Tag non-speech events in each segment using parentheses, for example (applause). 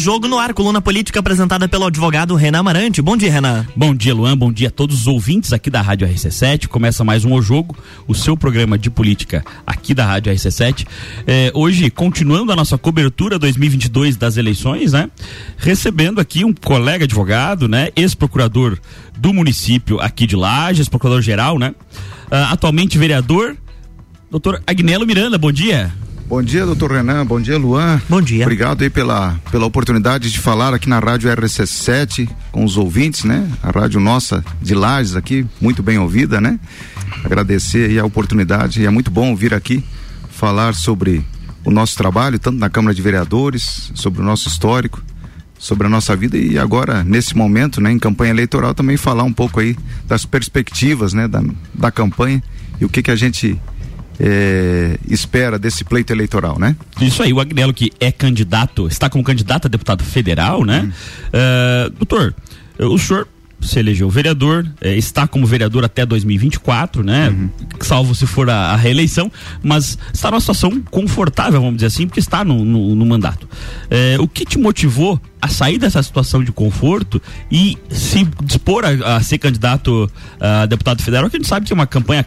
Jogo no ar, coluna política apresentada pelo advogado Renan Amarante. Bom dia, Renan. Bom dia, Luan. Bom dia a todos os ouvintes aqui da Rádio RC7. Começa mais um O Jogo, o seu programa de política aqui da Rádio RC7. É, hoje, continuando a nossa cobertura 2022 das eleições, né? Recebendo aqui um colega advogado, né? Ex-procurador do município aqui de Lages, procurador-geral, né? Uh, atualmente vereador, doutor Agnelo Miranda. Bom dia. Bom dia, doutor Renan. Bom dia, Luan. Bom dia. Obrigado aí pela, pela oportunidade de falar aqui na Rádio RC7 com os ouvintes, né? A rádio nossa de Lages aqui, muito bem ouvida, né? Agradecer aí a oportunidade e é muito bom vir aqui falar sobre o nosso trabalho, tanto na Câmara de Vereadores, sobre o nosso histórico, sobre a nossa vida e agora, nesse momento, né, em campanha eleitoral, também falar um pouco aí das perspectivas, né, da, da campanha e o que que a gente é, espera desse pleito eleitoral, né? Isso aí, o Agnello que é candidato, está como candidato a deputado federal, né? Uhum. Uh, doutor, o senhor se elegeu vereador, eh, está como vereador até 2024, né? Uhum. Salvo se for a, a, reeleição, mas está numa situação confortável, vamos dizer assim, porque está no, no, no mandato. Eh, o que te motivou a sair dessa situação de conforto e se dispor a, a ser candidato a deputado federal, que a gente sabe que é uma campanha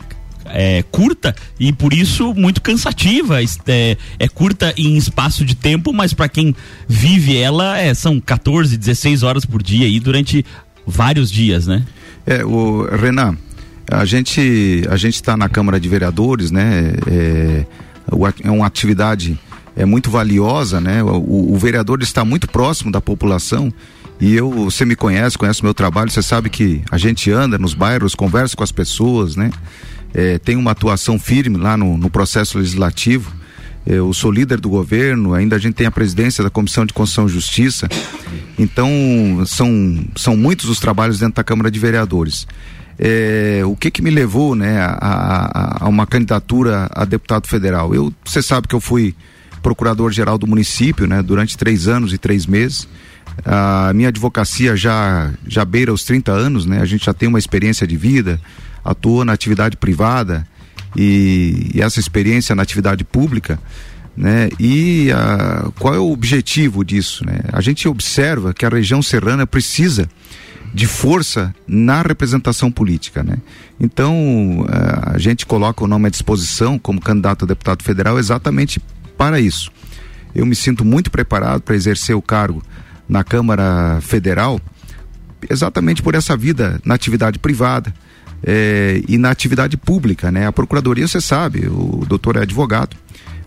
é, curta e por isso muito cansativa. É, é curta em espaço de tempo, mas para quem vive ela é, são 14, 16 horas por dia e durante vários dias, né? É, o Renan, a gente a gente está na Câmara de Vereadores, né? É, é uma atividade é muito valiosa, né? O, o, vereador está muito próximo da população e eu, você me conhece, conhece o meu trabalho, você sabe que a gente anda nos bairros, conversa com as pessoas, né? É, tem uma atuação firme lá no, no processo legislativo. Eu sou líder do governo, ainda a gente tem a presidência da Comissão de Constituição e Justiça. Então, são, são muitos os trabalhos dentro da Câmara de Vereadores. É, o que que me levou né, a, a, a, uma candidatura a deputado federal? Eu, você sabe que eu fui procurador-geral do município né, durante três anos e três meses. A minha advocacia já, já beira os 30 anos, né? A gente já tem uma experiência de vida, atua na atividade privada e, e essa experiência na atividade pública, né? E a, qual é o objetivo disso, né? A gente observa que a região serrana precisa de força na representação política, né? Então a gente coloca o nome à disposição como candidato a deputado federal exatamente para isso. Eu me sinto muito preparado para exercer o cargo na Câmara Federal, exatamente por essa vida na atividade privada, é, e na atividade pública, né? A procuradoria, você sabe, o doutor é advogado.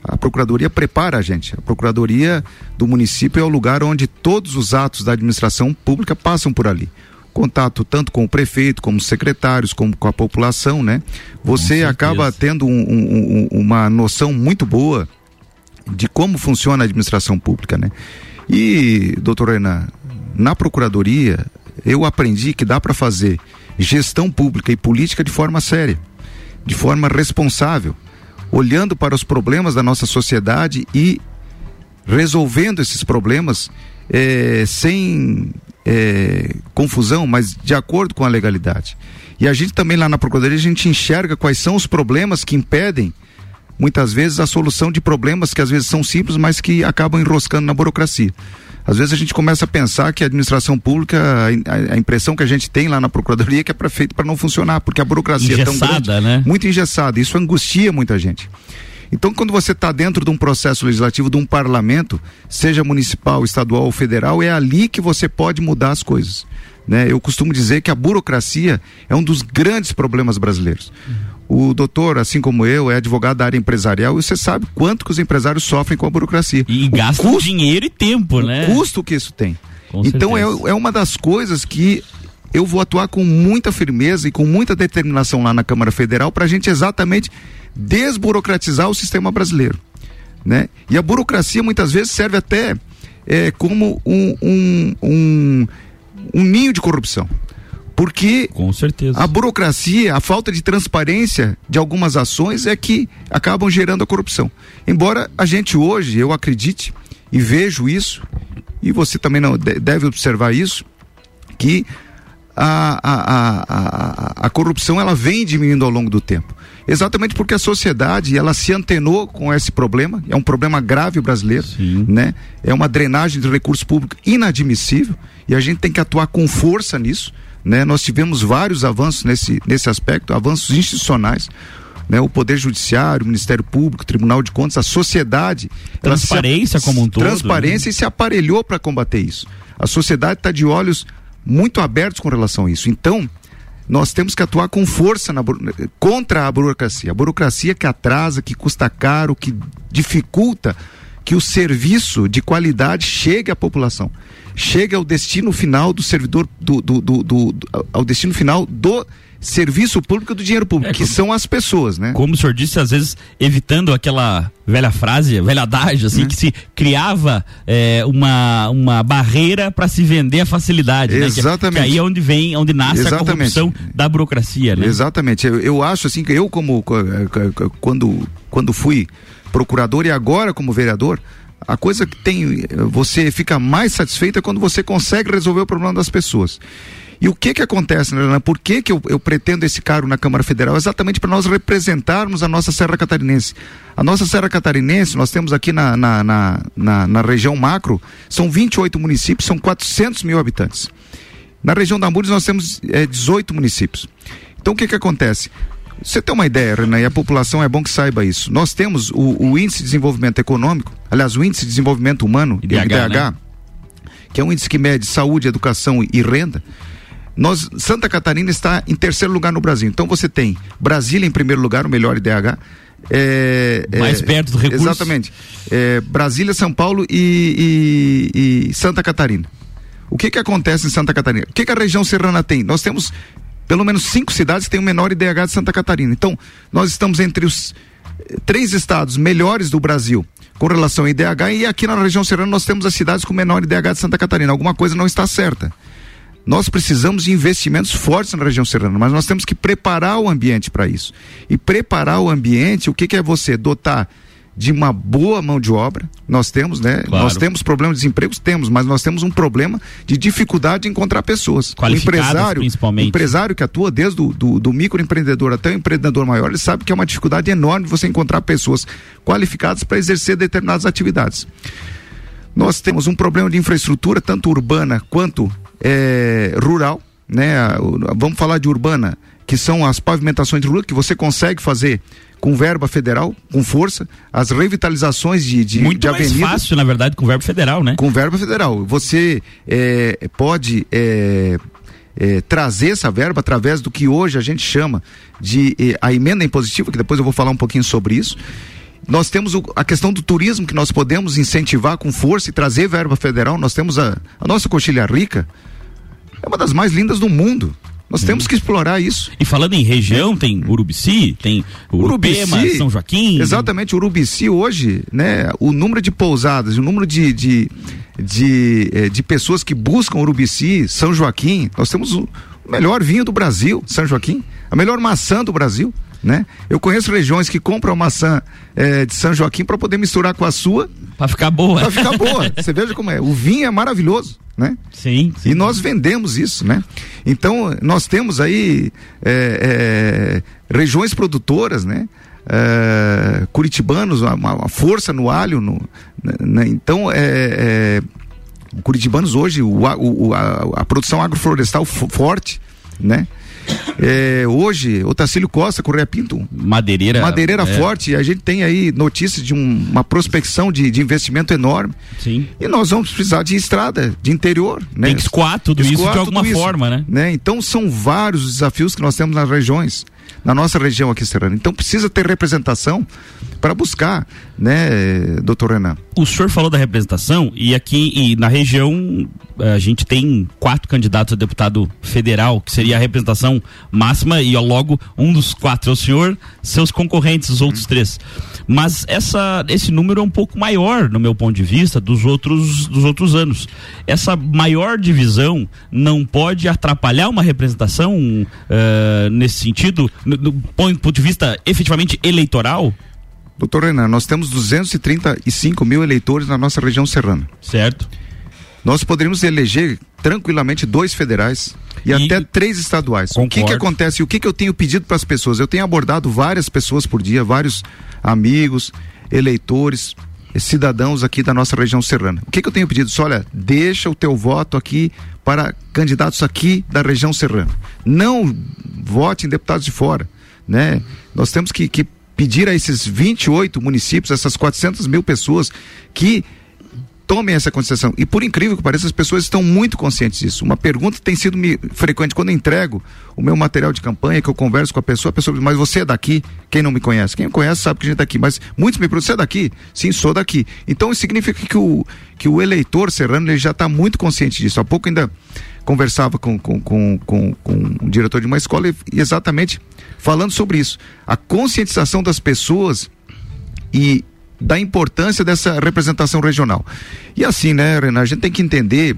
A procuradoria prepara a gente. A procuradoria do município é o lugar onde todos os atos da administração pública passam por ali contato tanto com o prefeito, como os secretários, como com a população, né? Você acaba tendo um, um, um, uma noção muito boa de como funciona a administração pública, né? E, doutor Renan, na procuradoria, eu aprendi que dá para fazer gestão pública e política de forma séria, de forma responsável, olhando para os problemas da nossa sociedade e resolvendo esses problemas é, sem é, confusão, mas de acordo com a legalidade. E a gente também lá na Procuradoria, a gente enxerga quais são os problemas que impedem muitas vezes a solução de problemas que às vezes são simples, mas que acabam enroscando na burocracia. Às vezes a gente começa a pensar que a administração pública, a, a impressão que a gente tem lá na procuradoria é que é feito para não funcionar, porque a burocracia engessada, é tão grande, né? muito engessada. Isso angustia muita gente. Então, quando você está dentro de um processo legislativo, de um parlamento, seja municipal, estadual ou federal, é ali que você pode mudar as coisas. Né? Eu costumo dizer que a burocracia é um dos grandes problemas brasileiros. O doutor, assim como eu, é advogado da área empresarial e você sabe quanto que os empresários sofrem com a burocracia. E gastam custo, dinheiro e tempo, né? O custo que isso tem. Com então é, é uma das coisas que eu vou atuar com muita firmeza e com muita determinação lá na Câmara Federal para a gente exatamente desburocratizar o sistema brasileiro. Né? E a burocracia muitas vezes serve até é, como um, um, um, um ninho de corrupção. Porque Com certeza. a burocracia, a falta de transparência de algumas ações é que acabam gerando a corrupção. Embora a gente hoje, eu acredite e vejo isso, e você também não deve observar isso, que a, a, a, a, corrupção ela vem diminuindo ao longo do tempo. Exatamente porque a sociedade ela se antenou com esse problema, é um problema grave brasileiro, Sim. né? É uma drenagem de recursos públicos inadmissível e a gente tem que atuar com força nisso, né? Nós tivemos vários avanços nesse, nesse aspecto, avanços institucionais. Né, o Poder Judiciário, o Ministério Público, Tribunal de Contas, a sociedade. Transparência se, como um todo. Transparência né? e se aparelhou para combater isso. A sociedade está de olhos muito abertos com relação a isso. Então, nós temos que atuar com força na, contra a burocracia. A burocracia que atrasa, que custa caro, que dificulta que o serviço de qualidade chegue à população. Chegue ao destino final do servidor, do, do, do, do ao destino final do serviço público do dinheiro público, é, que como, são as pessoas, né? Como o senhor disse, às vezes evitando aquela velha frase, velha adágio, assim, né? que se criava é, uma, uma barreira para se vender a facilidade. Exatamente. Né? Que, que, aí é onde vem, onde nasce Exatamente. a corrupção da burocracia, né? Exatamente. Eu, eu acho assim que eu como quando quando fui procurador e agora como vereador, a coisa que tem você fica mais satisfeita quando você consegue resolver o problema das pessoas. E o que que acontece, né, Por que, que eu, eu pretendo esse cargo na Câmara Federal? Exatamente para nós representarmos a nossa Serra Catarinense. A nossa Serra Catarinense, nós temos aqui na, na, na, na, na região macro, são 28 municípios, são 400 mil habitantes. Na região da Amores nós temos é, 18 municípios. Então o que que acontece? Você tem uma ideia, Renan, e a população é bom que saiba isso. Nós temos o, o índice de desenvolvimento econômico, aliás, o índice de desenvolvimento humano, IDH, IDH né? que é um índice que mede saúde, educação e renda. Nós, Santa Catarina está em terceiro lugar no Brasil. Então você tem Brasília em primeiro lugar, o melhor IDH. É, é, Mais perto do recurso. Exatamente. É, Brasília, São Paulo e, e, e, Santa Catarina. O que que acontece em Santa Catarina? O que que a região serrana tem? Nós temos pelo menos cinco cidades têm o menor IDH de Santa Catarina. Então, nós estamos entre os eh, três estados melhores do Brasil com relação ao IDH e aqui na região serrana nós temos as cidades com menor IDH de Santa Catarina. Alguma coisa não está certa. Nós precisamos de investimentos fortes na região serrana, mas nós temos que preparar o ambiente para isso. E preparar o ambiente, o que, que é você? Dotar de uma boa mão de obra. Nós temos, né? Claro. Nós temos problema de desemprego, temos, mas nós temos um problema de dificuldade de encontrar pessoas. O empresário, principalmente. empresário que atua desde o do, do microempreendedor até o empreendedor maior, ele sabe que é uma dificuldade enorme você encontrar pessoas qualificadas para exercer determinadas atividades. Nós temos um problema de infraestrutura, tanto urbana quanto é, rural, né? Vamos falar de urbana, que são as pavimentações de rua que você consegue fazer com verba federal, com força, as revitalizações de, de, Muito de mais fácil, na verdade, com verba federal, né? Com verba federal. Você é, pode é, é, trazer essa verba através do que hoje a gente chama de é, a emenda impositiva, que depois eu vou falar um pouquinho sobre isso. Nós temos a questão do turismo que nós podemos incentivar com força e trazer verba federal. Nós temos a, a nossa coxilha rica, é uma das mais lindas do mundo. Nós hum. temos que explorar isso. E falando em região, tem Urubici, tem Urupema, Urubici, São Joaquim. Exatamente, Urubici hoje, né, o número de pousadas, o número de, de, de, eh, de pessoas que buscam Urubici, São Joaquim, nós temos o melhor vinho do Brasil, São Joaquim, a melhor maçã do Brasil. Né? Eu conheço regiões que compram maçã é, de São Joaquim para poder misturar com a sua. Para ficar boa. Para ficar boa. (laughs) Você veja como é. O vinho é maravilhoso, né? Sim, sim. E nós vendemos isso, né? Então, nós temos aí é, é, regiões produtoras, né? Curitibanos, uma, uma, força no alho. No, né? Então, é, é, curitibanos hoje, o, o, a, a produção agroflorestal forte, né? É, hoje, o Tacílio Costa, Correia Pinto. Madeireira. Madeireira é. forte. A gente tem aí notícias de um, uma prospecção de, de, investimento enorme. Sim. E nós vamos precisar de estrada, de interior. Né? Tem que escoar tudo escoar isso de alguma forma, né? né? Então são vários os desafios que nós temos nas regiões na nossa região aqui serrana. Então precisa ter representação para buscar, né, doutor Renan? O senhor falou da representação e aqui e na região eh, a gente tem quatro candidatos a deputado federal, que seria a representação máxima e ó, logo um dos quatro é o senhor, seus concorrentes, os outros três. Mas essa, esse número é um pouco maior, no meu ponto de vista, dos outros, dos outros anos. Essa maior divisão não pode atrapalhar uma representação uh, nesse sentido, do, ponto de vista efetivamente eleitoral? Doutor Renan, nós temos 235 mil eleitores na nossa região serrana. Certo. Nós poderíamos eleger tranquilamente dois federais e, e até três estaduais. Concordo. O que que acontece? O que que eu tenho pedido para as pessoas? Eu tenho abordado várias pessoas por dia, vários amigos, eleitores, cidadãos aqui da nossa região serrana. O que, que eu tenho pedido? Só, olha, deixa o teu voto aqui para candidatos aqui da região serrana. Não vote em deputados de fora, né? Nós temos que, que pedir a esses 28 municípios, essas 400 mil pessoas que tomem essa consideração. E por incrível que pareça, as pessoas estão muito conscientes disso. Uma pergunta tem sido me, frequente quando eu entrego o meu material de campanha, que eu converso com a pessoa, a pessoa diz, mas você é daqui? Quem não me conhece? Quem me conhece sabe que a gente é daqui. Mas muitos me perguntam, você é daqui? Sim, sou daqui. Então isso significa que o, que o eleitor serrano ele já está muito consciente disso. Há pouco ainda conversava com, com, com, com, com um diretor de uma escola e, e exatamente falando sobre isso. A conscientização das pessoas e da importância dessa representação regional. E assim, né, Renan, a gente tem que entender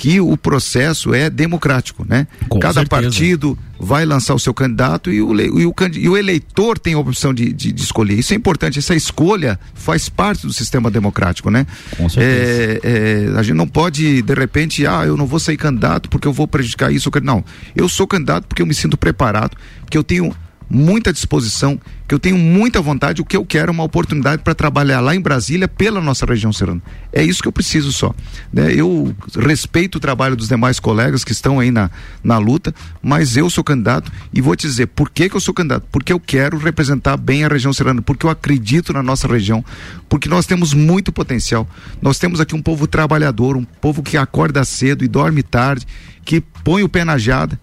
que o processo é democrático, né? Com Cada certeza. partido vai lançar o seu candidato e o, e o, e o eleitor tem a opção de, de, de, escolher. Isso é importante, essa escolha faz parte do sistema democrático, né? Com certeza. É, é, a gente não pode, de repente, ah, eu não vou sair candidato porque eu vou prejudicar isso. Não, eu sou candidato porque eu me sinto preparado, porque eu tenho muita disposição, que eu tenho muita vontade, o que eu quero é uma oportunidade para trabalhar lá em Brasília pela nossa região serrana. É isso que eu preciso só. Né? Eu respeito o trabalho dos demais colegas que estão aí na, na luta, mas eu sou candidato e vou te dizer por que, que eu sou candidato. Porque eu quero representar bem a região serrana, porque eu acredito na nossa região, porque nós temos muito potencial. Nós temos aqui um povo trabalhador, um povo que acorda cedo e dorme tarde, que põe o pé na jada,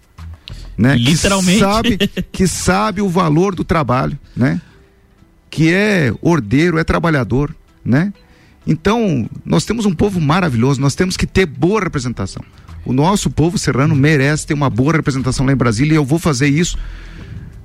né? Literalmente. Que sabe, que sabe o valor do trabalho, né? Que é ordeiro, é trabalhador, né? Então, nós temos um povo maravilhoso, nós temos que ter boa representação. O nosso povo serrano merece ter uma boa representação lá em Brasília e eu vou fazer isso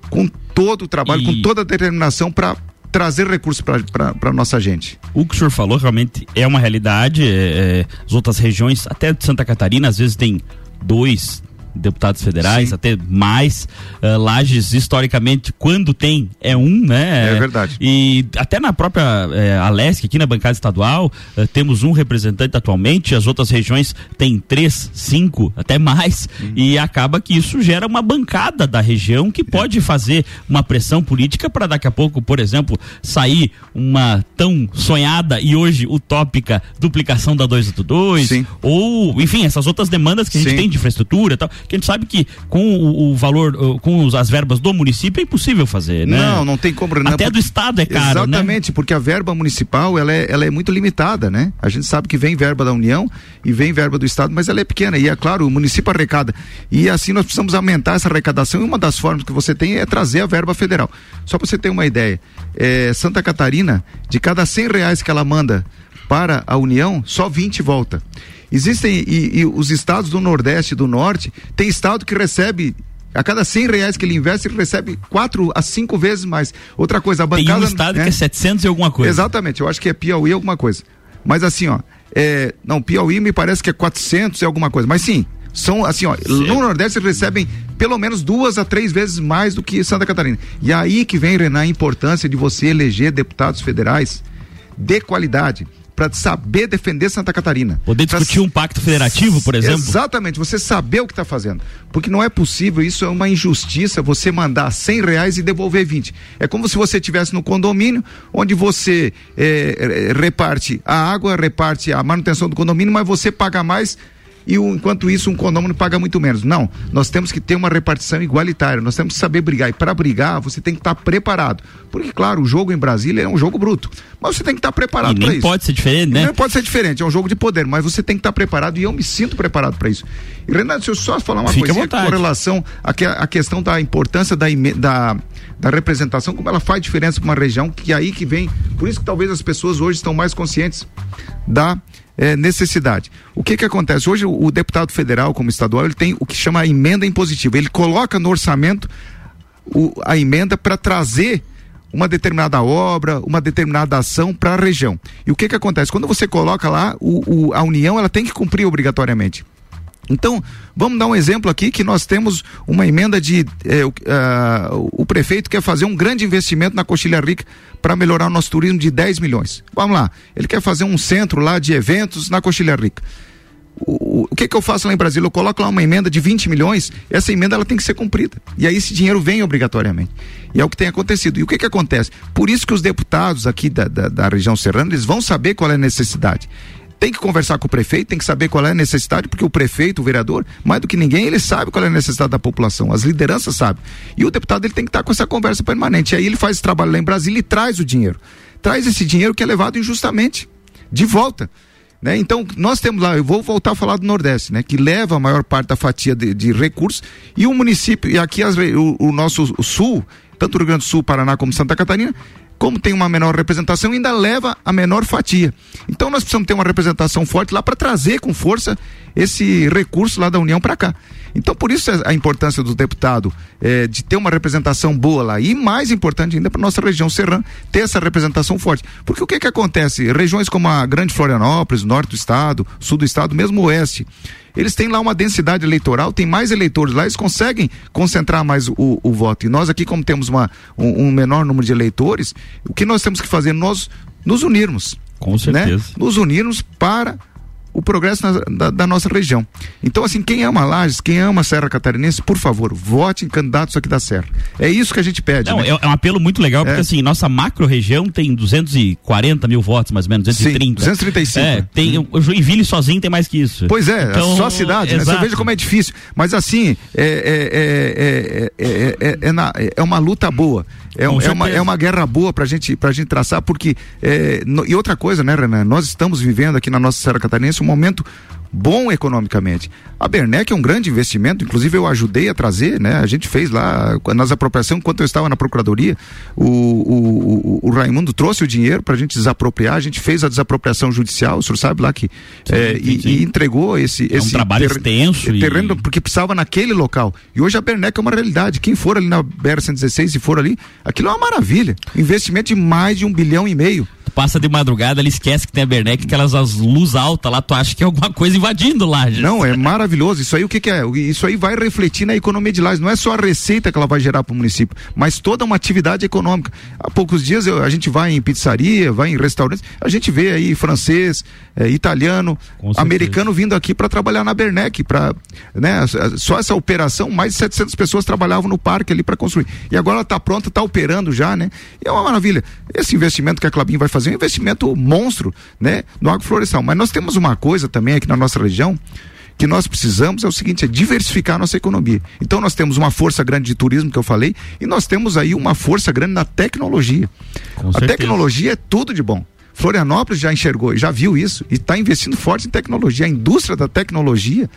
com todo o trabalho, e... com toda a determinação para trazer recursos para a nossa gente. O que o senhor falou realmente é uma realidade. É, é, as outras regiões, até de Santa Catarina, às vezes tem dois, deputados federais, Sim. até mais. Uh, Lages, historicamente, quando tem, é um, né? É verdade. E até na própria uh, Alesc, aqui na bancada estadual, uh, temos um representante atualmente, as outras regiões têm três, cinco, até mais. Uhum. E acaba que isso gera uma bancada da região que pode fazer uma pressão política para daqui a pouco, por exemplo, sair uma tão sonhada e hoje utópica duplicação da 282, Sim. ou, enfim, essas outras demandas que a gente Sim. tem de infraestrutura e tal que a gente sabe que com o, o valor, com as verbas do município é impossível fazer, né? Não, não tem como. Não, Até porque, do estado é caro, né? Exatamente, né? porque a verba municipal ela é, ela é muito limitada, né? A gente sabe que vem verba da União e vem verba do estado, mas ela é pequena e é claro, o município arrecada. E assim nós precisamos aumentar essa arrecadação e uma das formas que você tem é trazer a verba federal. Só para você ter uma ideia, é, Santa Catarina, de cada cem reais que ela manda para a União, só 20 volta. Existem, e, e os estados do Nordeste e do Norte, tem estado que recebe a cada 100 reais que ele investe, ele recebe quatro a cinco vezes mais. Outra coisa, a bancada. Tem um estado né? que é 700 e alguma coisa. Exatamente, eu acho que é Piauí alguma coisa. Mas assim, ó, é, não, Piauí me parece que é 400 e alguma coisa. Mas sim, são assim, ó, no Nordeste eles recebem pelo menos duas a três vezes mais do que Santa Catarina. E aí que vem, Renan, a importância de você eleger deputados federais de qualidade para saber defender Santa Catarina. Poder discutir pra... um pacto federativo, por exemplo? Exatamente, você saber o que está fazendo. Porque não é possível, isso é uma injustiça, você mandar 100 reais e devolver 20. É como se você estivesse no condomínio, onde você é, reparte a água, reparte a manutenção do condomínio, mas você paga mais e o, enquanto isso um condomínio paga muito menos. Não, nós temos que ter uma repartição igualitária, nós temos que saber brigar. E para brigar, você tem que estar tá preparado. Porque, claro, o jogo em Brasília é um jogo bruto. Mas você tem que estar tá preparado para isso. pode ser diferente, né? Não pode ser diferente, é um jogo de poder, mas você tem que estar tá preparado e eu me sinto preparado para isso. E, Renato, deixa eu só falar uma coisa com relação à, à questão da importância da, da, da representação, como ela faz diferença para uma região, que é aí que vem. Por isso que talvez as pessoas hoje estão mais conscientes da é, necessidade. O que que acontece? Hoje o, o, deputado federal, como estadual, ele tem o que chama emenda impositiva. Ele coloca no orçamento o, a emenda para trazer uma determinada obra, uma determinada ação para a região. E o que que acontece? Quando você coloca lá, o, o, a União ela tem que cumprir obrigatoriamente. Então, vamos dar um exemplo aqui que nós temos uma emenda de. Eh, uh, o prefeito quer fazer um grande investimento na Coxilha Rica para melhorar o nosso turismo de 10 milhões. Vamos lá. Ele quer fazer um centro lá de eventos na Coxilha Rica. o, o que que eu faço lá em Brasília? Eu coloco lá uma emenda de 20 milhões, essa emenda ela tem que ser cumprida. E aí esse dinheiro vem obrigatoriamente. E é o que tem acontecido. E o que que acontece? Por isso que os deputados aqui da, da, da região serrana, eles vão saber qual é a necessidade tem que conversar com o prefeito, tem que saber qual é a necessidade, porque o prefeito, o vereador, mais do que ninguém, ele sabe qual é a necessidade da população, as lideranças sabem. E o deputado ele tem que estar com essa conversa permanente. E aí ele faz esse trabalho lá em Brasília e traz o dinheiro. Traz esse dinheiro que é levado injustamente de volta. Né? Então, nós temos lá, eu vou voltar a falar do Nordeste, né? que leva a maior parte da fatia de, de recursos, e o município, e aqui as, o, o, nosso o Sul, tanto o Rio Grande do Sul, Paraná como Santa Catarina, como tem uma menor representação, ainda leva a menor fatia. Então nós precisamos ter uma representação forte lá para trazer com força esse recurso lá da União para cá. Então, por isso a importância do deputado é, de ter uma representação boa lá. E mais importante ainda para nossa região serrana ter essa representação forte. Porque o que que acontece? Regiões como a Grande Florianópolis, norte do estado, sul do estado, mesmo oeste, eles têm lá uma densidade eleitoral, tem mais eleitores lá, eles conseguem concentrar mais o, o voto. E nós aqui, como temos uma, um, um, menor número de eleitores, o que nós temos que fazer? Nós nos unirmos. Com né? certeza. Né? Nos unirmos para o progresso na, da, da, nossa região. Então, assim, quem ama Lages, quem ama a Serra Catarinense, por favor, vote em candidatos aqui da Serra. É isso que a gente pede. Não, né? é, é, um apelo muito legal, porque é. assim, nossa macro região tem 240 mil votos, mais ou menos, 230. Sim, 235. É, tem, o Joinville sozinho tem mais que isso. Pois é, então, só a cidade, né? Você veja como é difícil. Mas assim, é, é, é, na, é uma luta boa. É, é, uma, é uma guerra boa pra gente, pra gente traçar, porque. É, no, e outra coisa, né, Renan? Nós estamos vivendo aqui na nossa Serra Catarinense um momento bom economicamente. A Bernec é um grande investimento, inclusive eu ajudei a trazer, né? A gente fez lá nas apropriações, enquanto eu estava na procuradoria, o, o, o, o Raimundo trouxe o dinheiro para a gente desapropriar, a gente fez a desapropriação judicial, o senhor sabe lá que sim, é, sim, e, sim. e, entregou esse, é esse um trabalho ter, extenso terreno e... porque precisava naquele local. E hoje a Bernec é uma realidade. Quem for ali na BR 116 e for ali, aquilo é uma maravilha. Investimento de mais de um bilhão e meio passa de madrugada, ele esquece que tem a Bernec, aquelas as luz alta lá, tu acha que é alguma coisa invadindo lá. Já. Não, é maravilhoso. Isso aí o que, que, é? Isso aí vai refletir na economia de Lages. Não é só a receita que ela vai gerar para o município, mas toda uma atividade econômica. Há poucos dias eu, a gente vai em pizzaria, vai em restaurantes, a gente vê aí francês, é, italiano, americano vindo aqui para trabalhar na Bernec, para, né? Só essa operação, mais de 700 pessoas trabalhavam no parque ali para construir. E agora ela está pronta, está operando já, né? E é uma maravilha. Esse investimento que a Clabin vai fazer é um investimento monstro, né? No agroflorestal. Mas nós temos uma coisa também aqui na nossa região que nós precisamos é o seguinte, é diversificar a nossa economia. Então nós temos uma força grande de turismo que eu falei e nós temos aí uma força grande na tecnologia. Com a certeza. tecnologia é tudo de bom. Florianópolis já enxergou, já viu isso e está investindo forte em tecnologia. A indústria da tecnologia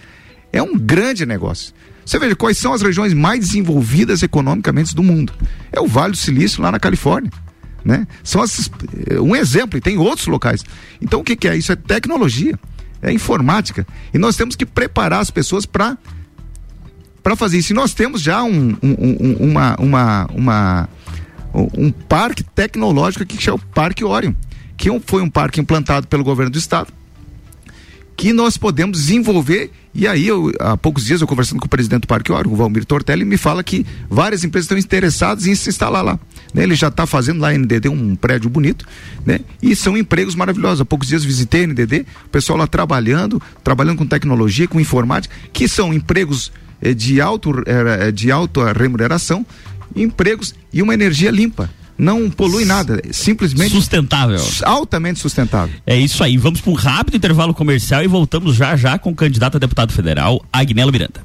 é um grande negócio. Você veja quais são as regiões mais desenvolvidas economicamente do mundo. É o Vale do Silício lá na Califórnia né? São esses, eh, um exemplo, e tem outros locais. Então o que, que é? Isso é tecnologia, é informática. E nós temos que preparar as pessoas para para fazer isso. E nós temos já um, um, um, uma, uma, uma, um parque tecnológico que chama o Parque Orion, que foi um parque implantado pelo governo do estado, que nós podemos desenvolver. E aí, eu, há poucos dias, eu conversando com o presidente do Parque Orion, o Valmir Tortelli, me fala que várias empresas estão interessadas em se instalar lá. Né? Ele já está fazendo lá em NDD um prédio bonito, né? E são empregos maravilhosos. Há poucos dias visitei a NDD, o pessoal lá trabalhando, trabalhando com tecnologia, com informática, que são empregos eh, de, alto, eh, de alta remuneração, empregos e uma energia limpa não polui nada, simplesmente sustentável, altamente sustentável. É isso aí. Vamos para um rápido intervalo comercial e voltamos já já com o candidato a deputado federal Agnello Miranda.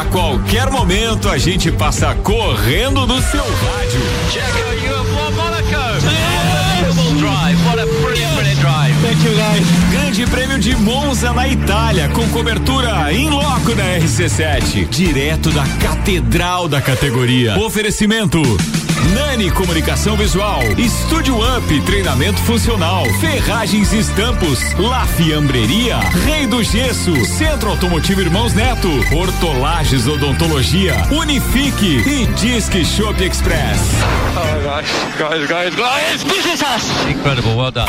A qualquer momento a gente passa correndo do seu rádio. Check out Grande Prêmio de Monza na Itália, com cobertura em loco da RC7, direto da Catedral da categoria. Oferecimento Nani Comunicação Visual, Estúdio Up, treinamento funcional, Ferragens e Estampos, La Fiambreria, Rei do Gesso, Centro Automotivo Irmãos Neto, Hortolagens Odontologia, Unifique e Disque Shop Express. Oh gosh, guys, guys, guys, this is us. Incredible, well done.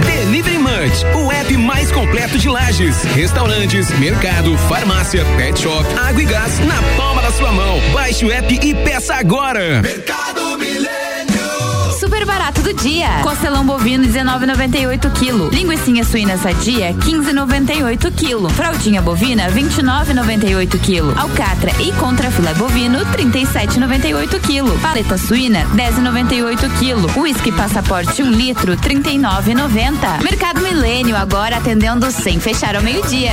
Delivery Munch, o app mais completo de lajes, restaurantes, mercado, farmácia, pet shop, água e gás na palma da sua mão. Baixe o app e peça agora. Mercado. Super barato do dia. Costelão bovino 19,98 kg. Linguiça suína sadia 15,98 kg. Fraldinha bovina 29,98 kg. Alcatra e contrafilé bovino 37,98 kg. Paleta suína 10,98 kg. Whisky passaporte 1 um litro 39,90. Mercado Milênio agora atendendo sem fechar ao meio-dia.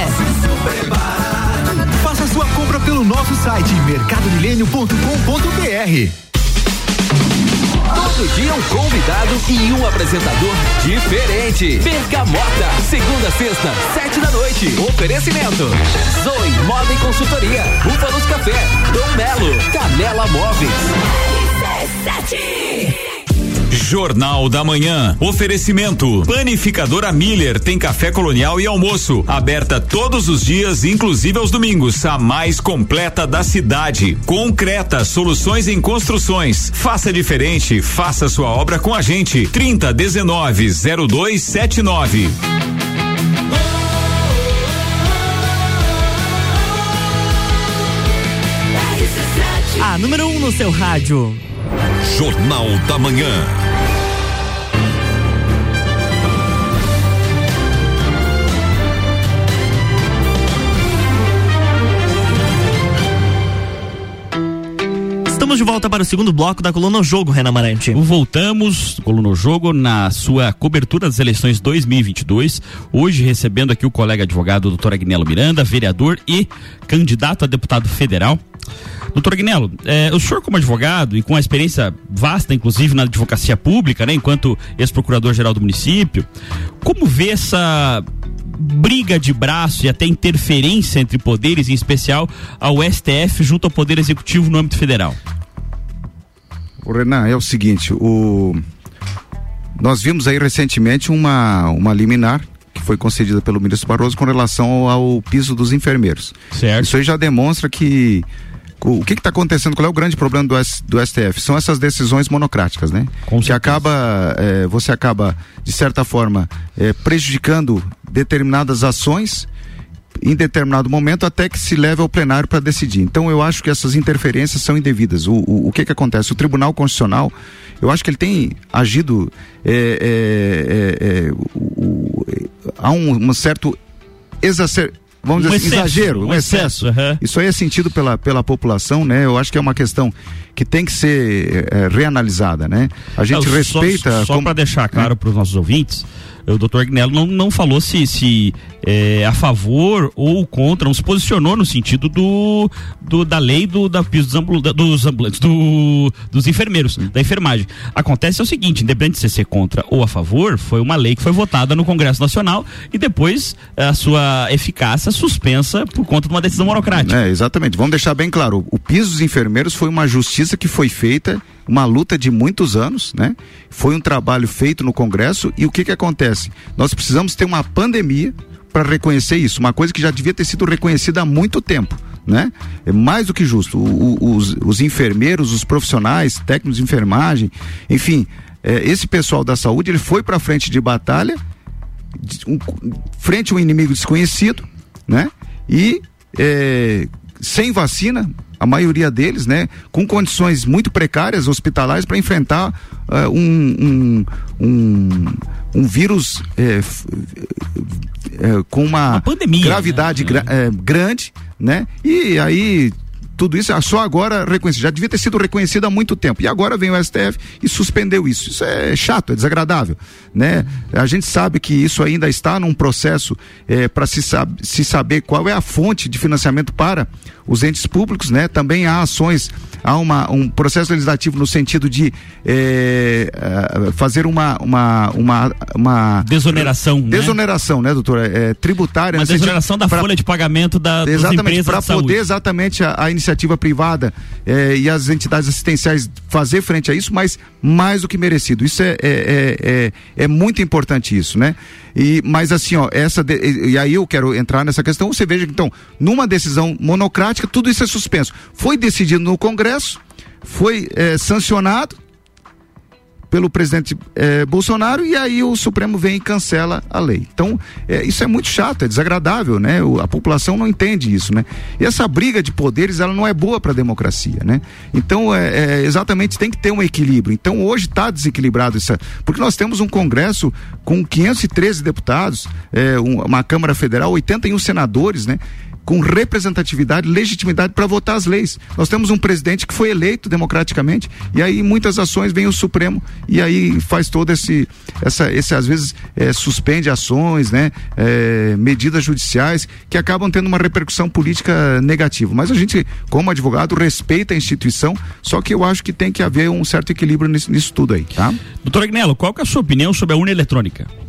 Faça sua compra pelo nosso site mercadomilênio.com.br. Todo dia um convidado e um apresentador diferente. Bergamota, segunda, sexta, sete da noite. Oferecimento: Zoe Moda e Consultoria, Búfalos Café, Dom Melo, Canela Móveis. Jornal da Manhã. Oferecimento. Panificadora Miller tem café colonial e almoço. Aberta todos os dias, inclusive aos domingos. A mais completa da cidade. Concreta, soluções em construções. Faça diferente, faça sua obra com a gente. 30 19 0279. A número 1 um no seu rádio. Jornal da Manhã. Estamos de volta para o segundo bloco da Coluna Jogo, Renan Marante. Voltamos, Coluna Jogo, na sua cobertura das eleições 2022. Hoje recebendo aqui o colega advogado doutor Agnello Miranda, vereador e candidato a deputado federal. Doutor Agnello, eh, o senhor como advogado e com a experiência vasta, inclusive na advocacia pública, né, enquanto ex-procurador-geral do município, como vê essa briga de braço e até interferência entre poderes, em especial ao STF junto ao Poder Executivo no âmbito federal? O Renan, é o seguinte, o nós vimos aí recentemente uma uma liminar que foi concedida pelo ministro Barroso com relação ao, ao piso dos enfermeiros. Certo. Isso aí já demonstra que o que está acontecendo? Qual é o grande problema do, S, do STF? São essas decisões monocráticas, né? Com que acaba, é, você acaba de certa forma é, prejudicando determinadas ações em determinado momento até que se leve ao plenário para decidir. Então eu acho que essas interferências são indevidas. O, o, o que que acontece? O Tribunal Constitucional, eu acho que ele tem agido é, é, é, é, o, há um, um certo exacer, vamos Um dizer assim, excesso, exagero, um, excesso. excesso, Isso aí é sentido pela, pela população, né? Eu acho que é uma questão que tem que ser é, reanalisada, né? A gente Não, respeita. Só, só como- para deixar claro para os nossos ouvintes, o doutor Agnello não, não falou se, se é a favor ou contra, não se posicionou no sentido do, do da lei do, da dos, ambul- dos ambulantes, do, dos enfermeiros, da enfermagem. Acontece é o seguinte, independente de você ser contra ou a favor, foi uma lei que foi votada no Congresso Nacional e depois a sua eficácia suspensa por conta de uma decisão monocrática. É, exatamente. Vamos deixar bem claro. O piso dos enfermeiros foi uma justiça que foi feita, uma luta de muitos anos, né? Foi um trabalho feito no Congresso e o que que acontece? Nós precisamos ter uma pandemia para reconhecer isso, uma coisa que já devia ter sido reconhecida há muito tempo. Né? É mais do que justo. O- o- os, os enfermeiros, os profissionais, técnicos de enfermagem, enfim, é, esse pessoal da saúde ele foi para frente de batalha de- um- frente a um inimigo desconhecido, né? E é, sem vacina, a maioria deles, né? Com condições muito precárias hospitalares para enfrentar ah, um, um, um, um vírus é, f- é, com uma, gravidade gra- é, grande, né? E aí tudo isso é só agora reconhecido. Já devia ter sido reconhecido há muito tempo. E agora vem o STF e suspendeu isso. Isso é chato, é desagradável, né? A gente sabe que isso ainda está num processo para se, sab se saber qual é a fonte de financiamento para os entes públicos, né? Também há ações, há uma, um processo legislativo no sentido de eh, eh, fazer uma uma uma, uma Desoneração, né? desoneração, né, doutora? É, tributária. Uma desoneração da pra- folha de pagamento da, Exatamente, para poder exatamente a, a iniciativa privada eh, e as entidades assistenciais fazer frente a isso, mas mais do que merecido. Isso é, é, é, é, é muito importante isso, né? E, mas assim, ó, essa de- e, e aí eu quero entrar nessa questão. Você veja que então, numa decisão monocrática, tudo isso é suspenso. Foi decidido no Congresso, foi eh, sancionado pelo presidente eh, Bolsonaro e aí o Supremo vem e cancela a lei. Então, eh, isso é muito chato, é desagradável, né? O- a população não entende isso, né? E essa briga de poderes, ela não é boa para a democracia, né? Então, é, é, exatamente, tem que ter um equilíbrio. Então, hoje está desequilibrado isso, porque nós temos um Congresso com 513 deputados, um- uma Câmara Federal, 81 senadores, né? Com representatividade, legitimidade para votar as leis. Nós temos um presidente que foi eleito democraticamente e aí muitas ações vem o Supremo e aí faz todo esse, essa, esse às vezes eh, suspende ações, né, eh, medidas judiciais que acabam tendo uma repercussão política negativa. Mas a gente, como advogado, respeita a instituição, só que eu acho que tem que haver um certo equilíbrio nisso, nisso tudo aí, tá? Doutor Agnello, qual que é a sua opinião sobre a urna eletrônica?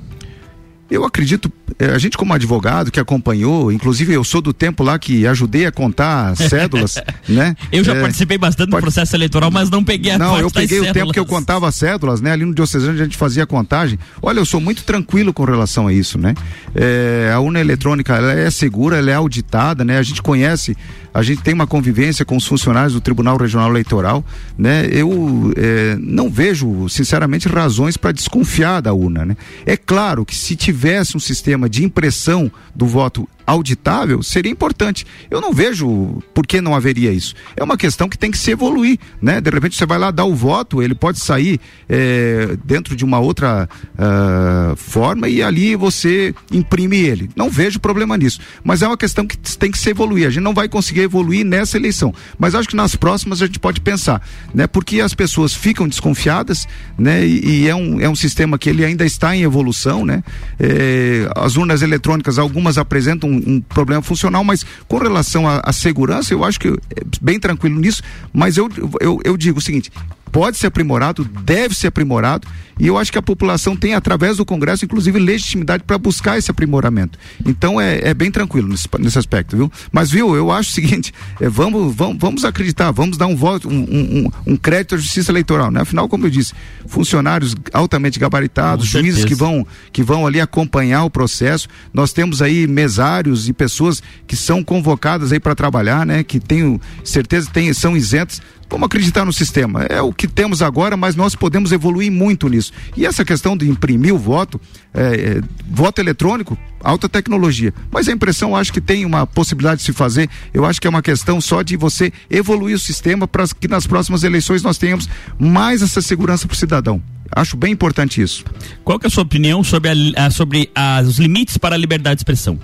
Eu acredito, eh, a gente como advogado que acompanhou, inclusive eu sou do tempo lá que ajudei a contar cédulas, (laughs) né? Eu já Eh, participei bastante do processo eleitoral, mas não peguei a Não, eu peguei o tempo cédulas. que eu contava as cédulas, né? Ali no Diocesano a gente fazia contagem. Olha, eu sou muito tranquilo com relação a isso, né? É, a urna eletrônica, ela é segura, ela é auditada, né? A gente conhece, a gente tem uma convivência com os funcionários do Tribunal Regional Eleitoral, né? Eu é, não vejo, sinceramente, razões para desconfiar da urna, né? É claro que se tivesse um sistema de impressão do voto auditável, seria importante. Eu não vejo por que não haveria isso. É uma questão que tem que se evoluir, né? De repente você vai lá dar o voto, ele pode sair eh, dentro de uma outra ah, forma e ali você imprime ele. Não vejo problema nisso. Mas é uma questão que tem que se evoluir. A gente não vai conseguir evoluir nessa eleição. Mas acho que nas próximas a gente pode pensar, né? Porque as pessoas ficam desconfiadas, né? E, e é, um, é um sistema que ele ainda está em evolução, né? Eh, as urnas eletrônicas, algumas apresentam um, um problema funcional, mas com relação à segurança, eu acho que é bem tranquilo nisso. Mas eu, eu, eu digo o seguinte: pode ser aprimorado, deve ser aprimorado, e eu acho que a população tem, através do Congresso, inclusive, legitimidade para buscar esse aprimoramento. Então é, é bem tranquilo nesse, nesse aspecto, viu? Mas, viu, eu acho o seguinte: é, vamos, vamos, vamos acreditar, vamos dar um voto, um, um, um- crédito à justiça eleitoral, né? Afinal, como eu disse, funcionários altamente gabaritados, juízes que vão, que vão ali acompanhar o processo. Nós temos aí mesários e pessoas que são convocadas aí para trabalhar, né? Que tenho certeza tem, são isentos. Vamos acreditar no sistema. É o que temos agora, mas nós podemos evoluir muito nisso. E essa questão de imprimir o voto, é, é, voto eletrônico, alta tecnologia. Mas a impressão, acho que tem uma possibilidade de se fazer. Eu acho que é uma questão só de você evoluir o sistema para que nas próximas eleições nós tenhamos mais essa segurança para o cidadão. Acho bem importante isso. Qual que é a sua opinião sobre, a- sobre as- os limites para a liberdade de expressão?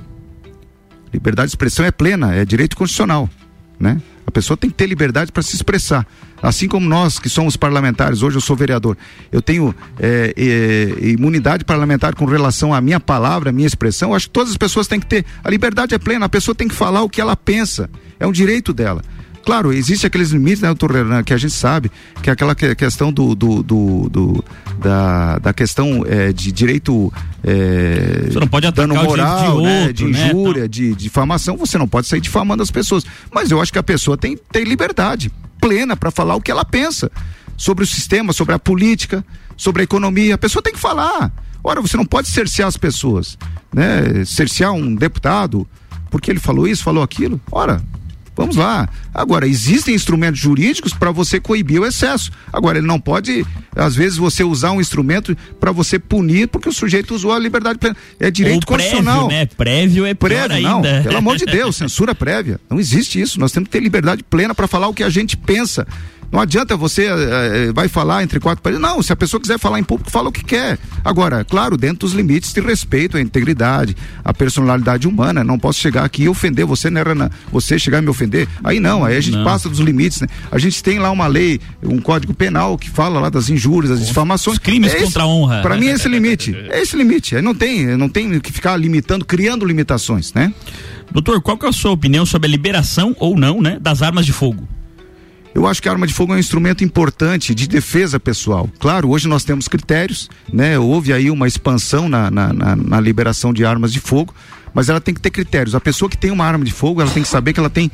Liberdade de expressão é plena, é direito constitucional, né? A pessoa tem que ter liberdade para se expressar. Assim como nós que somos parlamentares, hoje eu sou vereador, eu tenho é, é, imunidade parlamentar com relação à minha palavra, à minha expressão. Eu acho que todas as pessoas têm que ter. A liberdade é plena, a pessoa tem que falar o que ela pensa. É um direito dela. Claro, existe aqueles limites, né, doutor Renan, que a gente sabe, que é aquela que- questão do, do, do- do- da, da questão é, de direito. É, Você não pode atacar dano direito de moral, né, outro, de né, injúria, de difamação, você não pode sair difamando as pessoas. Mas eu acho que a pessoa tem, tem liberdade plena para falar o que ela pensa sobre o sistema, sobre a política, sobre a economia. A pessoa tem que falar. Ora, você não pode cercear as pessoas, né? Cercear um deputado porque ele falou isso, falou aquilo. Ora, Vamos lá. Agora, existem instrumentos jurídicos para você coibir o excesso. Agora, ele não pode, às vezes, você usar um instrumento para você punir porque o sujeito usou a liberdade plena. É direito Ou prévio, constitucional. né? Prévio é Prévio, não. Pelo amor de Deus, censura prévia. Não existe isso. Nós temos que ter liberdade plena para falar o que a gente pensa. Não adianta você eh, vai falar entre quatro paredes. Não, se a pessoa quiser falar em público, fala o que quer. Agora, claro, dentro dos limites de respeito à integridade, à personalidade humana. Não posso chegar aqui e ofender você, né, Renan? Você chegar e me ofender. Aí não, aí a gente Não. passa dos limites, né? A gente tem lá uma lei, um código penal que fala lá das injúrias, das difamações. crimes É esse- contra a honra. Pra mim é esse limite. (laughs) É esse limite. Aí não tem, não tem que ficar limitando, criando limitações, né? Doutor, qual que é a sua opinião sobre a liberação ou não, né, das armas de fogo? Eu acho que a arma de fogo é um instrumento importante de defesa pessoal. Claro, hoje nós temos critérios, né? Houve aí uma expansão na, na, na- na liberação de armas de fogo, mas ela tem que ter critérios. A pessoa que tem uma arma de fogo, ela tem que saber que ela tem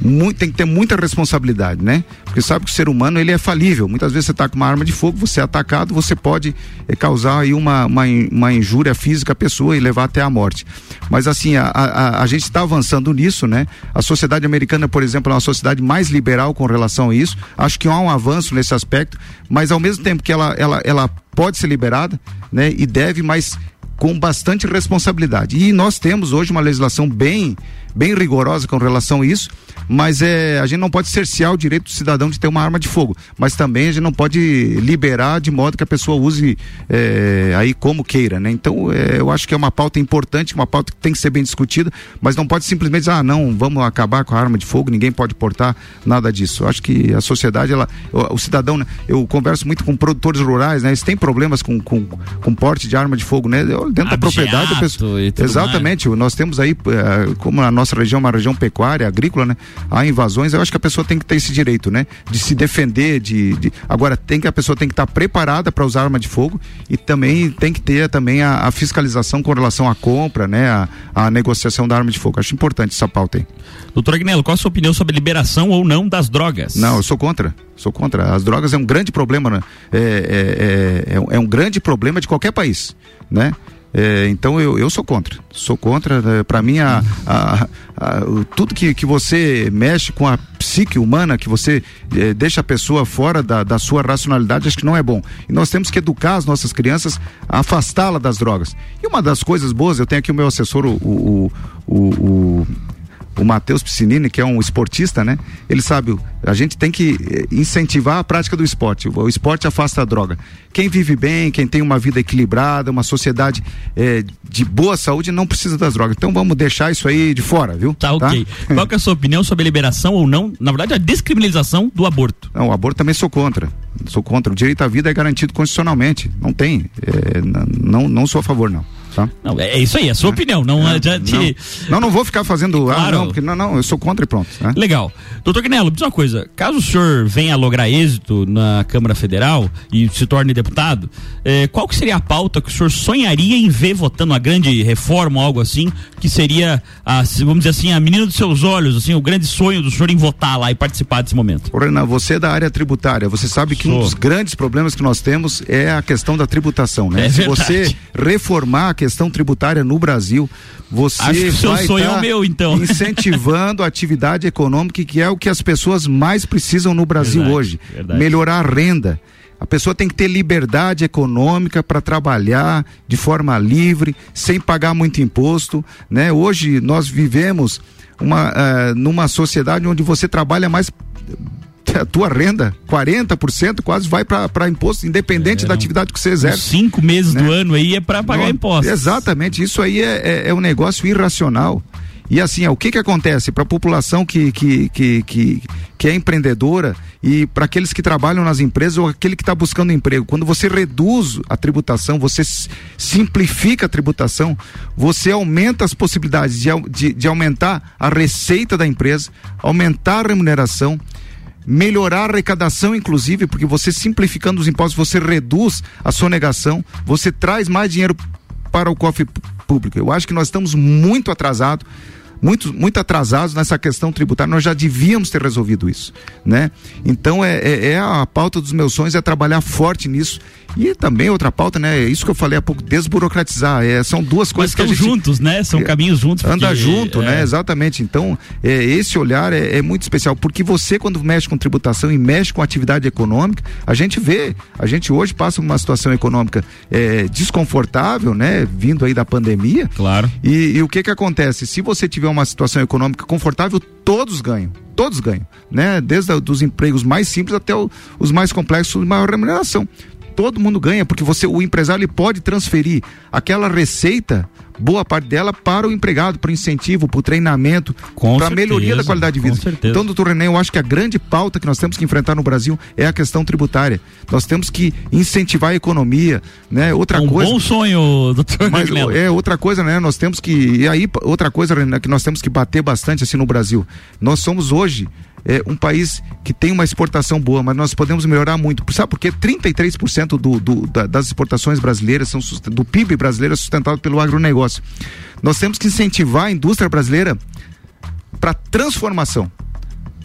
muito, tem que ter muita responsabilidade, né? Porque sabe que o ser humano ele é falível. Muitas vezes você está com uma arma de fogo, você é atacado, você pode eh, causar aí uma, uma, uma injúria física à pessoa e levar até a morte. Mas assim, a, a, a gente está avançando nisso, né? A sociedade americana, por exemplo, é uma sociedade mais liberal com relação a isso. Acho que há um avanço nesse aspecto, mas ao mesmo tempo que ela, ela, ela pode ser liberada, né? E deve, mas com bastante responsabilidade. E nós temos hoje uma legislação bem, bem rigorosa com relação a isso, mas é, a gente não pode cercear o direito do cidadão de ter uma arma de fogo, mas também a gente não pode liberar de modo que a pessoa use é, aí como queira, né? Então é, eu acho que é uma pauta importante, uma pauta que tem que ser bem discutida, mas não pode simplesmente dizer, ah, não, vamos acabar com a arma de fogo, ninguém pode portar nada disso. Eu acho que a sociedade, ela, o, o cidadão, né? eu converso muito com produtores rurais, né? Eles têm problemas com, com, com porte de arma de fogo, né? Dentro da propriedade, pessoa, exatamente. Nós temos aí, eh, como a nossa região é uma região pecuária, agrícola, né? Há invasões, eu acho que a pessoa tem que ter esse direito, né? De se defender, de, de- agora tem que a pessoa tem que estar preparada para usar arma de fogo e também tem que ter também a, a fiscalização com relação à compra, né? A, a negociação da arma de fogo. Acho importante essa pauta aí. Doutor Agnello, qual a sua opinião sobre liberação ou não das drogas? Não, eu sou contra. Sou contra. As drogas é um grande problema, né? É, é, é, é um- é um grande problema de qualquer país, né? É, então eu, eu sou contra. Sou contra. Né? Para mim, a, a- a- tudo que, que você mexe com a psique humana, que você eh, deixa a pessoa fora da, da sua racionalidade, acho que não é bom. E nós temos que educar as nossas crianças afastá-la das drogas. E uma das coisas boas, eu tenho aqui o meu assessor, o- o- o, o o Matheus Piscinini, que é um esportista, né? Ele sabe, a gente tem que eh, incentivar a prática do esporte. O, esporte afasta a droga. Quem vive bem, quem tem uma vida equilibrada, uma sociedade eh, de boa saúde, não precisa das drogas. Então vamos deixar isso aí de fora, viu? Tá ok. Qual que é a sua opinião sobre a liberação ou não, na verdade, a descriminalização do aborto? Não, o aborto também sou contra. Sou contra. O direito à vida é garantido constitucionalmente. Não tem. n- não, não sou a favor, não. Tá? Não, é isso aí, é a sua opinião, não adianta. Não, não, não vou ficar fazendo. Ah, Claro. não, porque não, não, eu sou contra e pronto. né? Legal. Doutor Guinelo, diz uma coisa. Caso o senhor venha a lograr êxito na Câmara Federal e se torne deputado, eh, qual que seria a pauta que o senhor sonharia em ver votando uma grande reforma ou algo assim, que seria, a, vamos dizer assim, a menina dos seus olhos, assim, o grande sonho do senhor em votar lá e participar desse momento? Ô, Renan, você é da área tributária, você sabe que um Sou. dos grandes problemas que nós temos é a questão da tributação, né? É Se você reformar a questão tributária no Brasil, você Acho que seu vai sonho é o tá meu, então. (laughs) incentivando a atividade econômica, que é o que as pessoas mais precisam no Brasil Verdade, hoje. verdade. Melhorar a renda. A pessoa tem que ter liberdade econômica para trabalhar de forma livre, sem pagar muito imposto, né? Hoje nós vivemos uma, ah, numa sociedade onde você trabalha mais a tua renda, 40% quase vai para imposto, independente da atividade que você exerce. Cinco meses do ano aí é para pagar Não, impostos. Exatamente, isso aí é, é, é um negócio irracional. E assim, ó, o que que acontece para a população que, que, que, que, que é empreendedora e para aqueles que trabalham nas empresas ou aquele que está buscando emprego? Quando você reduz a tributação, você simplifica a tributação, você aumenta as possibilidades de, de, de aumentar a receita da empresa, aumentar a remuneração, melhorar a arrecadação, inclusive, porque você simplificando os impostos, você reduz a sonegação, você traz mais dinheiro para o cofre público. Eu acho que nós estamos muito atrasados, muito, muito atrasados nessa questão tributária. Nós já devíamos ter resolvido isso, né? Então é, é, é a pauta dos meus sonhos é trabalhar forte nisso e também outra pauta, né? É isso que eu falei há pouco, desburocratizar. É, são duas Mas coisas que a estão juntos, né? São É, caminhos juntos. Anda porque, junto, é, né? Exatamente. Então, é, esse olhar é, é muito especial, porque você, quando mexe com tributação e mexe com atividade econômica, a gente vê, a gente hoje passa uma situação econômica é, desconfortável, né? Vindo aí da pandemia. Claro. E, e o que que acontece? Se você tiver uma situação econômica confortável, todos ganham. Todos ganham, né? Desde a- dos empregos mais simples até o- os mais complexos de maior remuneração. Todo mundo ganha, porque você, o empresário ele pode transferir aquela receita, boa parte dela, para o empregado, para o incentivo, para o treinamento, para a melhoria da qualidade de vida. Então, doutor René, eu acho que a grande pauta que nós temos que enfrentar no Brasil é a questão tributária. Nós temos que incentivar a economia, né? Outra um coisa. bom sonho, doutor Mas é outra coisa, né? Nós temos que e aí outra coisa Renan, que nós temos que bater bastante assim no Brasil. Nós somos hoje é, um país que tem uma exportação boa, mas nós podemos melhorar muito. Sabe por quê? 33% do, do, da- das exportações brasileiras são do PIB brasileiro é sustentado pelo agronegócio. Nós temos que incentivar a indústria brasileira para transformação.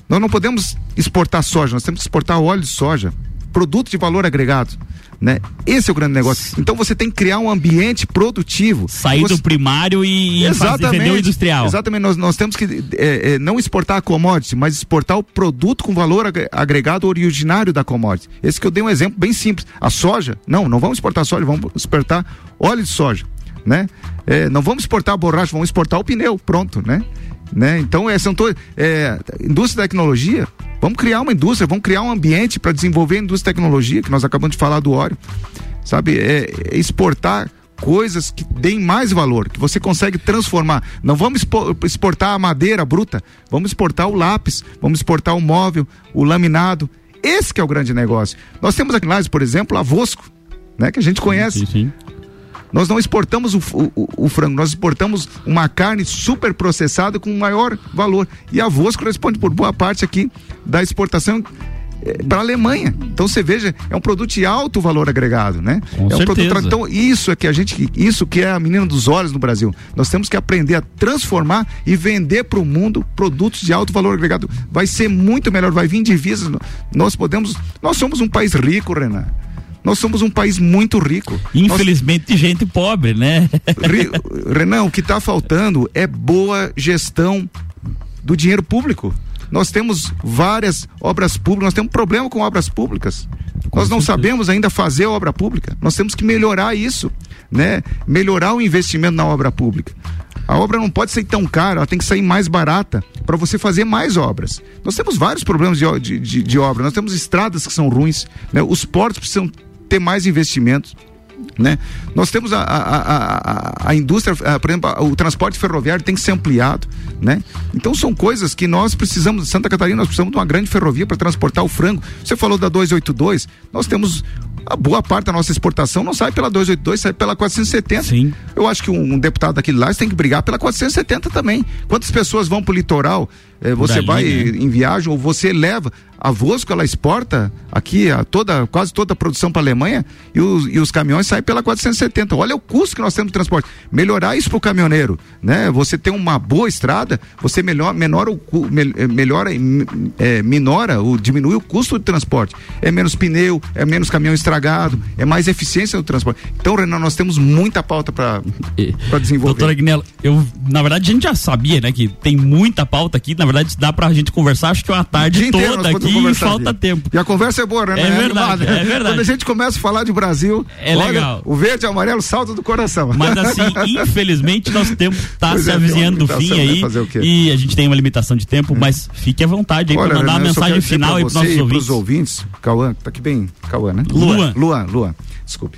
Nós não podemos exportar soja, nós temos que exportar óleo de soja, produto de valor agregado. Né? Esse é o grande negócio. Então você tem que criar um ambiente produtivo. Sair Você- do primário e, e vender o industrial. Exatamente, nós, nós temos que é, é, não exportar a commodity, mas exportar o produto com valor agre- agregado originário da commodity. Esse que eu dei um exemplo bem simples. A soja, não, não vamos exportar soja, vamos exportar óleo de soja, né? É, não vamos exportar a borracha, vamos exportar o pneu, pronto, né? né? Então, é, são to, é, indústria e tecnologia, vamos criar uma indústria, vamos criar um ambiente para desenvolver a indústria e tecnologia, que nós acabamos de falar do óleo, sabe? É, é exportar coisas que deem mais valor, que você consegue transformar. Não vamos expo- exportar a madeira bruta, vamos exportar o lápis, vamos exportar o móvel, o laminado. Esse que é o grande negócio. Nós temos aqui em Lages, por exemplo, a Vosco, né, que a gente conhece. Sim, sim. Nós não exportamos o, o- o frango, nós exportamos uma carne super processada com maior valor. E a Vosco responde por boa parte aqui da exportação para a Alemanha. Então você veja, é um produto de alto valor agregado, né? Com é um certeza. produto, então isso é que a gente, isso que é a menina dos olhos no Brasil. Nós temos que aprender a transformar e vender para o mundo produtos de alto valor agregado. Vai ser muito melhor, vai vir divisas. Nós podemos, nós somos um país rico, Renan. Nós somos um país muito rico. Infelizmente, de gente pobre, né? Ri- Renan, o que está faltando é boa gestão do dinheiro público. Nós temos várias obras públicas, nós temos um problema com obras públicas. nós não sabemos ainda fazer obra pública. Nós temos que melhorar isso, né? Melhorar o investimento na obra pública. A obra não pode ser tão cara, ela tem que sair mais barata para você fazer mais obras. Nós temos vários problemas de, de, de- de obra, nós temos estradas que são ruins, né? os portos precisam ter mais investimentos né? Nós temos a, a, a, a- a indústria, ah, por exemplo, o transporte ferroviário tem que ser ampliado, né? Então são coisas que nós precisamos, Santa Catarina, nós precisamos de uma grande ferrovia para transportar o frango. Você falou da 282, nós temos a boa parte da nossa exportação não sai pela 282, sai pela 470. Sim. Eu acho que um, um deputado daquele lá tem que brigar pela 470 também. Quantas pessoas vão para o litoral? Eh, você ali, vai né? em viagem ou você leva a Vosco, ela exporta aqui a toda, quase toda a produção para a Alemanha e os, e os caminhões saem pela 470. Olha o custo que nós temos de transporte. Melhorar isso para o caminhoneiro, né? Você tem uma boa estrada, você melhor, menora o eh, melhora, eh, minora, o, diminui o custo de transporte. É menos pneu, é menos caminhão estragado é mais eficiência no transporte. Então, Renan, nós temos muita pauta para desenvolver. Doutora Agnello, eu, na verdade, a gente já sabia, né, que tem muita pauta aqui, na verdade, dá pra gente conversar, acho que uma tarde inteiro toda aqui e falta tempo. E a conversa é boa, né? É Não verdade, animada. é verdade. Quando a gente começa a falar de Brasil, É olha, legal. o verde e o amarelo salta do coração. Mas assim, (laughs) infelizmente, nosso tempo tá Pois se é, avizinhando do uma fim né? aí. E a gente tem uma limitação de tempo, mas fique à vontade aí pra mandar Renan, uma mensagem final aí pros nossos e ouvintes. pros ouvintes. Cauã, tá aqui bem, Cauã, né? Luan. Luan, Luan, desculpe.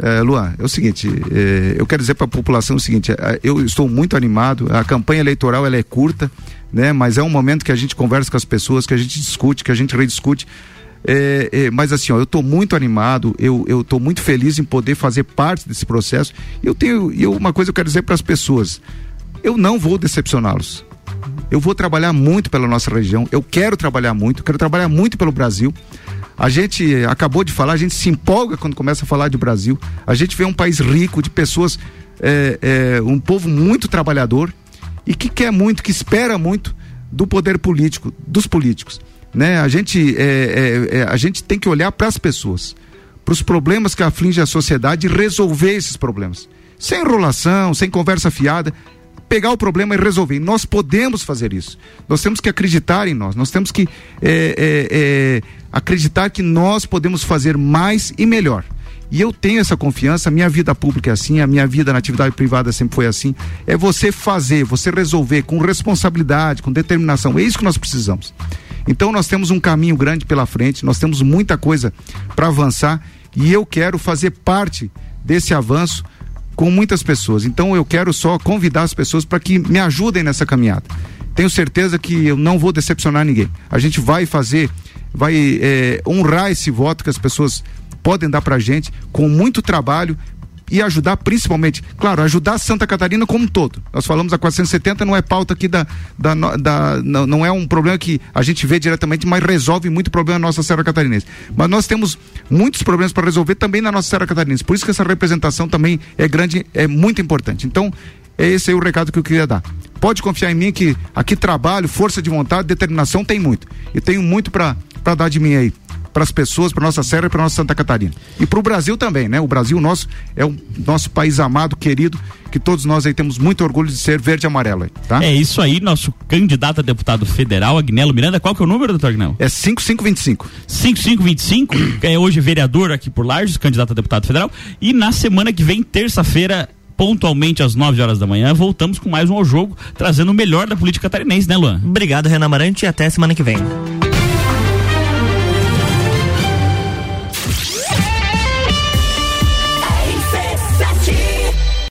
É, Luan, é o seguinte, é, eu quero dizer para a população o seguinte, é, eu estou muito animado, a campanha eleitoral ela é curta, né? Mas é um momento que a gente conversa com as pessoas, que a gente discute, que a gente rediscute. É, é, mas assim, ó, eu estou muito animado, eu eu estou muito feliz em poder fazer parte desse processo. Eu tenho, eu, uma coisa eu quero dizer para as pessoas, eu não vou decepcioná-los. Eu vou trabalhar muito pela nossa região, eu quero trabalhar muito, quero trabalhar muito pelo Brasil. A gente acabou de falar, a gente se empolga quando começa a falar de Brasil. A gente vê um país rico, de pessoas, eh, eh, um povo muito trabalhador e que quer muito, que espera muito do poder político, dos políticos. Né? A, gente, eh, eh, eh, a gente tem que olhar para as pessoas, para os problemas que afligem a sociedade e resolver esses problemas. Sem enrolação, sem conversa fiada pegar o problema e resolver. Nós podemos fazer isso. Nós temos que acreditar em nós. Nós temos que é, é, é, acreditar que nós podemos fazer mais e melhor. E eu tenho essa confiança, minha vida pública é assim, a minha vida na atividade privada sempre foi assim. É você fazer, você resolver com responsabilidade, com determinação. É isso que nós precisamos. Então nós temos um caminho grande pela frente, nós temos muita coisa para avançar e eu quero fazer parte desse avanço com muitas pessoas. Então eu quero só convidar as pessoas para que me ajudem nessa caminhada. Tenho certeza que eu não vou decepcionar ninguém. A gente vai fazer, vai eh, honrar esse voto que as pessoas podem dar para a gente com muito trabalho e ajudar principalmente, claro, ajudar Santa Catarina como um todo. Nós falamos a 470 não é pauta aqui da, da, da não, não é um problema que a gente vê diretamente, mas resolve muito problema na nossa Serra Catarinense. Mas nós temos muitos problemas para resolver também na nossa Serra Catarinense. Por isso que essa representação também é grande, é muito importante. Então, é esse aí o recado que eu queria dar. Pode confiar em mim que aqui trabalho, força de vontade, determinação tem muito. E tenho muito para dar de mim aí para as pessoas, para nossa Serra e para nossa Santa Catarina. E para o Brasil também, né? O Brasil nosso é o nosso país amado, querido, que todos nós aí temos muito orgulho de ser verde e amarelo, tá? É isso aí, nosso candidato a deputado federal, Agnello Miranda. Qual que é o número, doutor Agnello? É 5525. 5525, é hoje vereador aqui por Lages, candidato a deputado federal. E na semana que vem, terça-feira, pontualmente às 9 horas da manhã, voltamos com mais um ao jogo, trazendo o melhor da política catarinense, né, Luan? Obrigado, Renan Marante, e até semana que vem.